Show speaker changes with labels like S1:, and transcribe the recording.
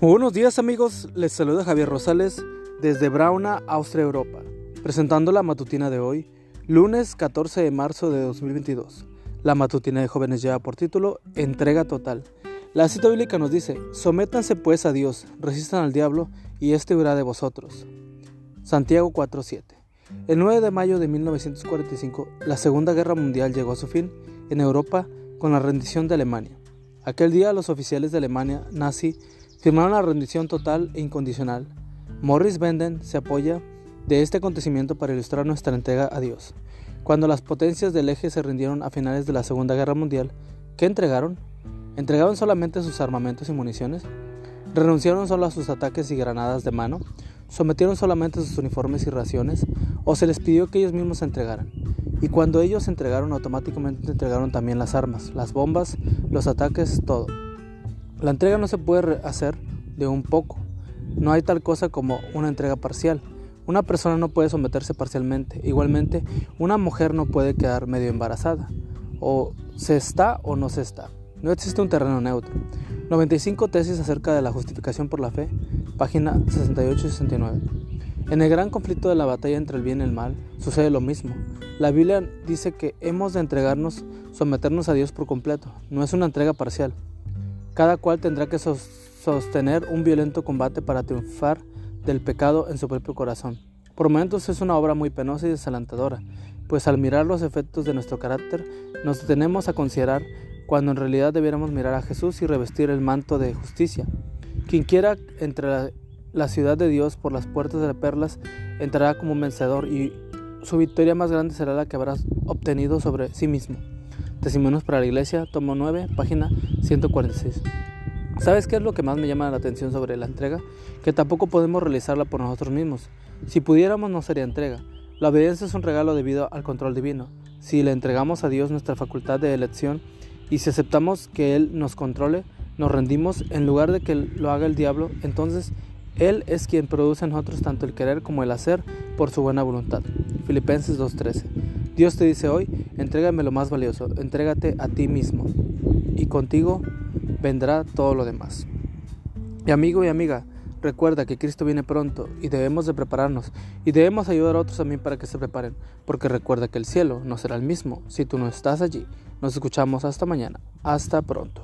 S1: buenos días amigos, les saluda Javier Rosales desde Brauna, Austria, Europa, presentando la matutina de hoy, lunes 14 de marzo de 2022. La matutina de jóvenes lleva por título Entrega total. La cita bíblica nos dice, sométanse pues a Dios, resistan al diablo y éste huirá de vosotros. Santiago 4:7. El 9 de mayo de 1945, la Segunda Guerra Mundial llegó a su fin en Europa con la rendición de Alemania. Aquel día los oficiales de Alemania nazi firmaron la rendición total e incondicional. Morris Benden se apoya de este acontecimiento para ilustrar nuestra entrega a Dios. Cuando las potencias del eje se rindieron a finales de la Segunda Guerra Mundial, ¿qué entregaron? ¿Entregaron solamente sus armamentos y municiones? ¿Renunciaron solo a sus ataques y granadas de mano? ¿Sometieron solamente sus uniformes y raciones? ¿O se les pidió que ellos mismos se entregaran? Y cuando ellos se entregaron, automáticamente entregaron también las armas, las bombas, los ataques, todo. La entrega no se puede hacer de un poco. No hay tal cosa como una entrega parcial. Una persona no puede someterse parcialmente. Igualmente, una mujer no puede quedar medio embarazada. O se está o no se está. No existe un terreno neutro. 95 tesis acerca de la justificación por la fe, página 68 y 69. En el gran conflicto de la batalla entre el bien y el mal sucede lo mismo. La Biblia dice que hemos de entregarnos, someternos a Dios por completo. No es una entrega parcial. Cada cual tendrá que sostener un violento combate para triunfar del pecado en su propio corazón. Por momentos es una obra muy penosa y desalentadora, pues al mirar los efectos de nuestro carácter nos tenemos a considerar cuando en realidad debiéramos mirar a Jesús y revestir el manto de justicia. Quien quiera entrar a la ciudad de Dios por las puertas de las perlas entrará como vencedor y su victoria más grande será la que habrá obtenido sobre sí mismo. Testimonios para la Iglesia, tomo 9, página 146. ¿Sabes qué es lo que más me llama la atención sobre la entrega? Que tampoco podemos realizarla por nosotros mismos. Si pudiéramos no sería entrega. La obediencia es un regalo debido al control divino. Si le entregamos a Dios nuestra facultad de elección y si aceptamos que Él nos controle, nos rendimos en lugar de que lo haga el diablo, entonces Él es quien produce en nosotros tanto el querer como el hacer por su buena voluntad. Filipenses 2.13 Dios te dice hoy, entrégame lo más valioso, entrégate a ti mismo y contigo vendrá todo lo demás. Y amigo y amiga, recuerda que Cristo viene pronto y debemos de prepararnos y debemos ayudar a otros también para que se preparen, porque recuerda que el cielo no será el mismo si tú no estás allí. Nos escuchamos hasta mañana. Hasta pronto.